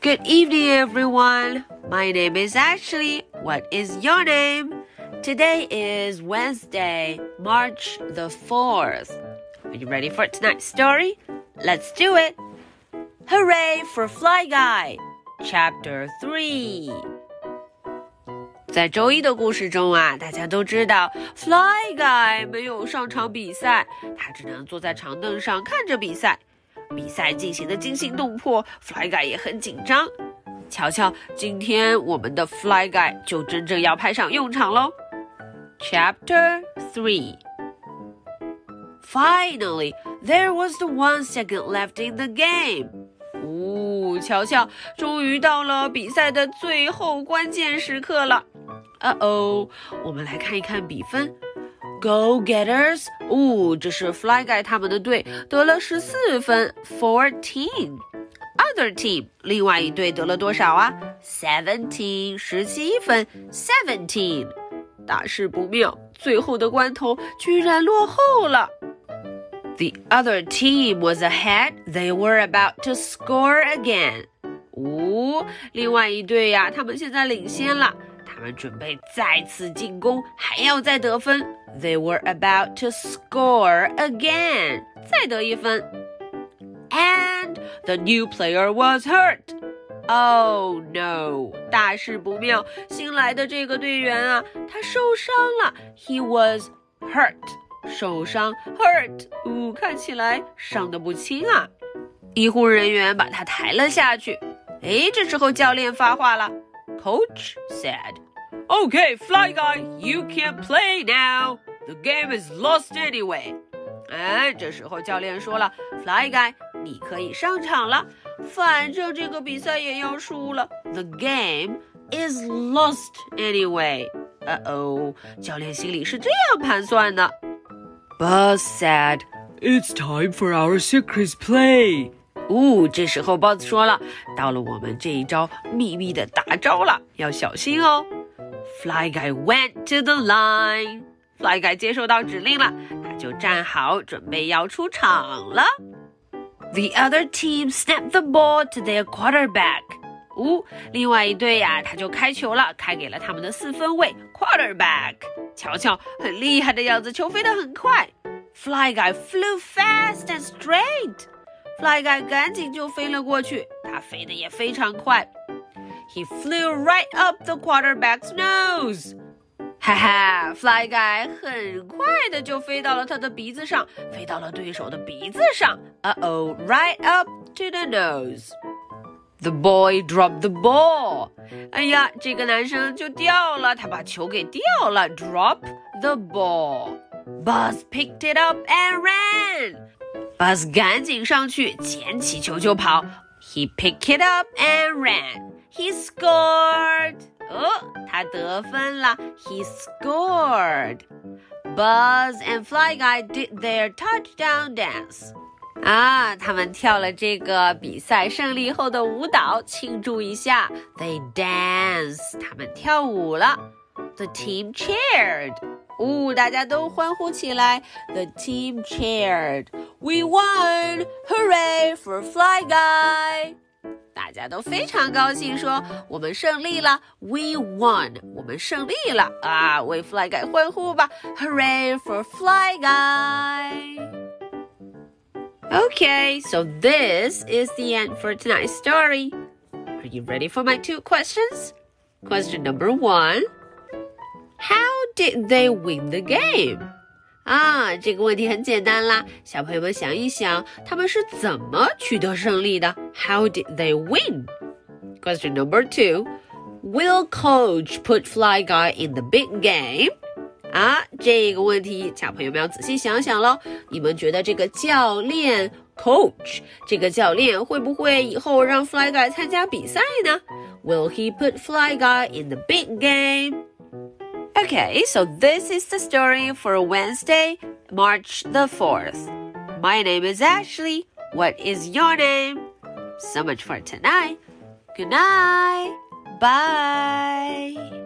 Good evening, everyone. My name is Ashley. What is your name? Today is Wednesday, March the 4th. Are you ready for tonight's story? Let's do it. Hooray for Fly Guy! Chapter 3在周一的故事中啊，大家都知道 Fly Guy 没有上场比赛，他只能坐在长凳上看着比赛。 比赛进行的惊心动魄，Fly Guy 也很紧张。瞧瞧，今天我们的 Fly Guy 就真正要派上用场喽。Chapter Three. Finally, there was the one second left in the game. 哦，瞧瞧，终于到了比赛的最后关键时刻了。呃哦，我们来看一看比分。Go Getters！哦，这是 Fly Guy 他们的队得了十四分，fourteen。Other team，另外一队得了多少啊？Seventeen，十七分，seventeen。大事不妙，最后的关头居然落后了。The other team was ahead. They were about to score again. 哦，另外一队呀，他们现在领先了。他们准备再次进攻，还要再得分。They were about to score again，再得一分。And the new player was hurt. Oh no！大事不妙，新来的这个队员啊，他受伤了。He was hurt，受伤，hurt，呜，看起来伤得不轻啊。医护人员把他抬了下去。哎，这时候教练发话了 ，Coach said。Okay, Fly Guy, you can't play now. The game is lost anyway. 哎，这时候教练说了，Fly Guy，你可以上场了，反正这个比赛也要输了。The game is lost anyway. 呃哦，教练心里是这样盘算的。Buzz said, "It's time for our secret play." 哦，这时候包子说了，到了我们这一招秘密的大招了，要小心哦。Fly Guy went to the line. Fly Guy 接受到指令了，他就站好，准备要出场了。The other team snapped the ball to their quarterback. 呜，另外一队呀，他就开球了，开给了他们的四分卫 quarterback。瞧瞧，很厉害的样子，球飞得很快。Fly Guy flew fast and straight. Fly Guy 赶紧就飞了过去，他飞得也非常快。He flew right up the quarterback's nose. 哈哈，Fly Guy 很快的就飞到了他的鼻子上，飞到了对手的鼻子上。Uh oh, right up to the nose. The boy dropped the ball. 哎呀，这个男生就掉了，他把球给掉了。Drop the ball. Buzz picked it up and ran. Buzz 赶紧上去捡起球就跑。He picked it up and ran. He scored. 哦，他得分了。He scored. Buzz and Fly Guy did their touchdown dance. 啊，他们跳了这个比赛胜利后的舞蹈，庆祝一下。They dance. 他们跳舞了。The team cheered. 哦，大家都欢呼起来。The team cheered. We won! Hooray for Fly Guy! 大家都非常高兴，说我们胜利了，We won，我们胜利了啊！为 Fly Guy 欢呼吧，Hooray for Fly Guy! Okay, so this is the end for tonight's story. Are you ready for my two questions? Question number one How did they win the game? 啊，这个问题很简单啦，小朋友们想一想，他们是怎么取得胜利的？How did they win? Question number two. Will coach put Fly Guy in the big game? 啊，这个问题，小朋友们要仔细想想喽。你们觉得这个教练 coach 这个教练会不会以后让 Fly Guy 参加比赛呢？Will he put Fly Guy in the big game? Okay, so this is the story for Wednesday, March the 4th. My name is Ashley. What is your name? So much for tonight. Good night. Bye.